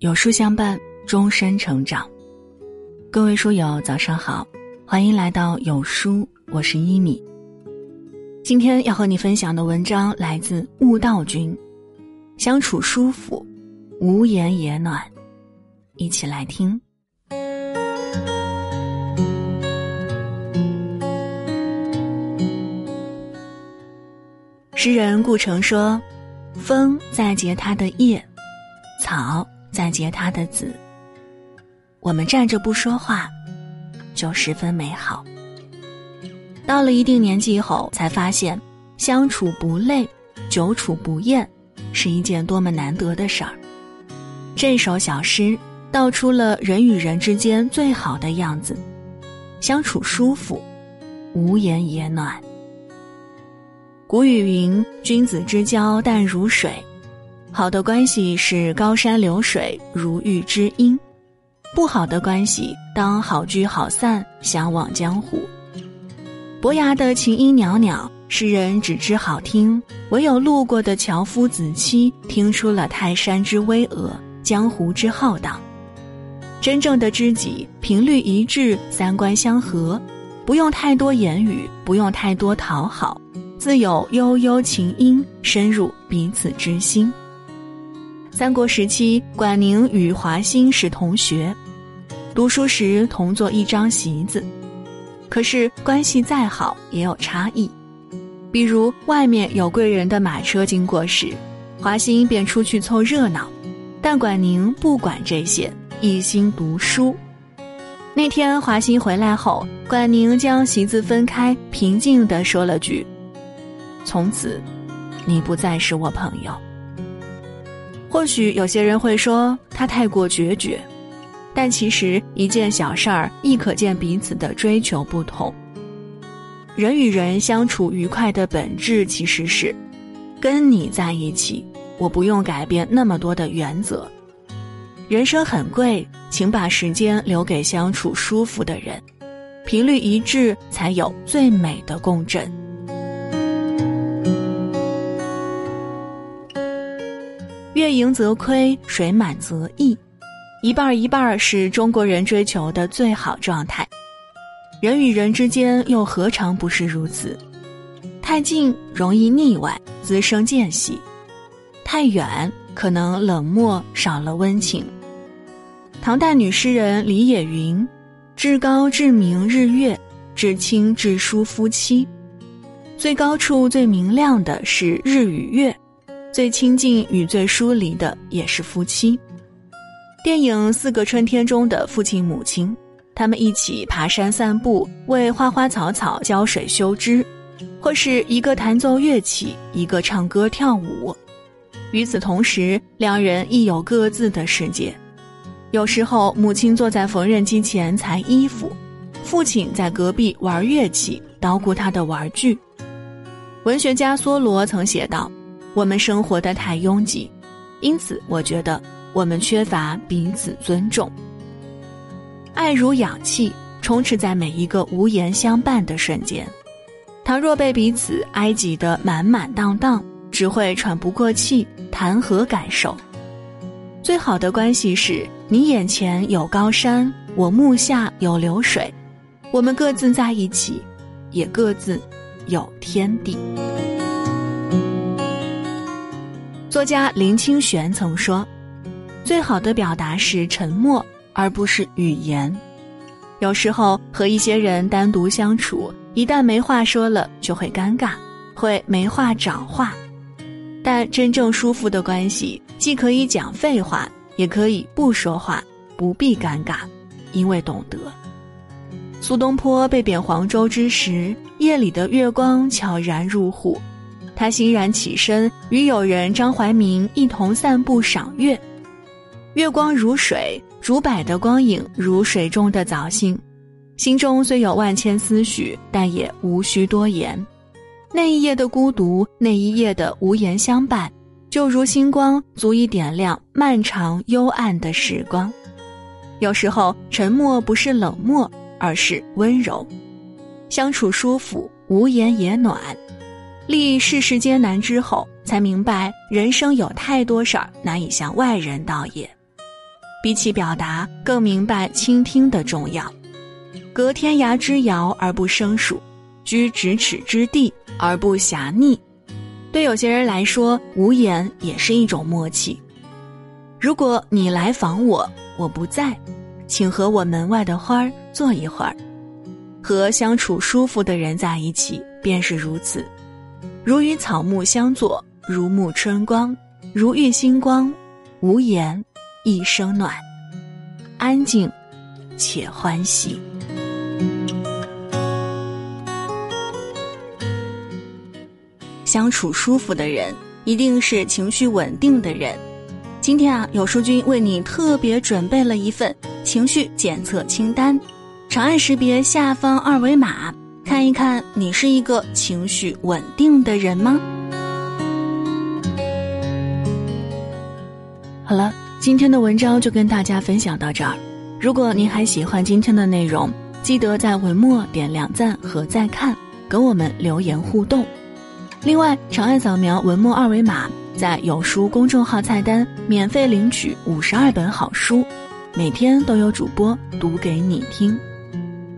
有书相伴，终身成长。各位书友，早上好，欢迎来到有书，我是一米。今天要和你分享的文章来自悟道君，相处舒服，无言也暖。一起来听。诗人顾城说：“风在结它的叶，草在结它的籽。我们站着不说话，就十分美好。到了一定年纪后，才发现相处不累，久处不厌，是一件多么难得的事儿。这首小诗道出了人与人之间最好的样子：相处舒服，无言也暖。”古语云：“君子之交淡如水，好的关系是高山流水，如遇知音；不好的关系当好聚好散，相忘江湖。”伯牙的琴音袅袅，世人只知好听，唯有路过的樵夫子期听出了泰山之巍峨，江湖之浩荡。真正的知己，频率一致，三观相合，不用太多言语，不用太多讨好。自有悠悠琴音深入彼此之心。三国时期，管宁与华歆是同学，读书时同坐一张席子，可是关系再好也有差异。比如外面有贵人的马车经过时，华歆便出去凑热闹，但管宁不管这些，一心读书。那天华歆回来后，管宁将席子分开，平静地说了句。从此，你不再是我朋友。或许有些人会说他太过决绝，但其实一件小事儿亦可见彼此的追求不同。人与人相处愉快的本质其实是，跟你在一起，我不用改变那么多的原则。人生很贵，请把时间留给相处舒服的人，频率一致，才有最美的共振。月盈则亏，水满则溢，一半儿一半儿是中国人追求的最好状态。人与人之间又何尝不是如此？太近容易腻歪，滋生间隙；太远可能冷漠，少了温情。唐代女诗人李野云：“至高至明日月，至清至疏夫妻。最高处最明亮的是日与月。”最亲近与最疏离的也是夫妻。电影《四个春天》中的父亲母亲，他们一起爬山散步，为花花草草浇水修枝，或是一个弹奏乐器，一个唱歌跳舞。与此同时，两人亦有各自的世界。有时候，母亲坐在缝纫机前裁衣服，父亲在隔壁玩乐器，捣鼓他的玩具。文学家梭罗曾写道。我们生活的太拥挤，因此我觉得我们缺乏彼此尊重。爱如氧气，充斥在每一个无言相伴的瞬间。倘若被彼此挨挤得满满当当，只会喘不过气，谈何感受？最好的关系是你眼前有高山，我目下有流水，我们各自在一起，也各自有天地。作家林清玄曾说：“最好的表达是沉默，而不是语言。有时候和一些人单独相处，一旦没话说了，就会尴尬，会没话找话。但真正舒服的关系，既可以讲废话，也可以不说话，不必尴尬，因为懂得。”苏东坡被贬黄州之时，夜里的月光悄然入户。他欣然起身，与友人张怀民一同散步赏月。月光如水，竹柏的光影如水中的藻荇。心中虽有万千思绪，但也无需多言。那一夜的孤独，那一夜的无言相伴，就如星光，足以点亮漫长幽暗的时光。有时候，沉默不是冷漠，而是温柔。相处舒服，无言也暖。历世事艰难之后，才明白人生有太多事儿难以向外人道也。比起表达，更明白倾听的重要。隔天涯之遥而不生疏，居咫尺之地而不狭腻。对有些人来说，无言也是一种默契。如果你来访我，我不在，请和我门外的花儿坐一会儿。和相处舒服的人在一起，便是如此。如与草木相坐，如沐春光，如遇星光，无言，一生暖，安静，且欢喜。相处舒服的人，一定是情绪稳定的人。今天啊，有书君为你特别准备了一份情绪检测清单，长按识别下方二维码。看一看，你是一个情绪稳定的人吗？好了，今天的文章就跟大家分享到这儿。如果您还喜欢今天的内容，记得在文末点亮赞和再看，跟我们留言互动。另外，长按扫描文末二维码，在有书公众号菜单免费领取五十二本好书，每天都有主播读给你听。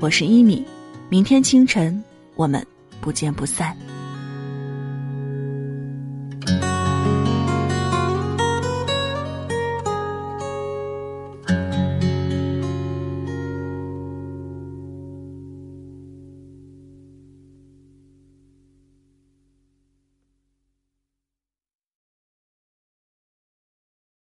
我是一米。明天清晨，我们不见不散。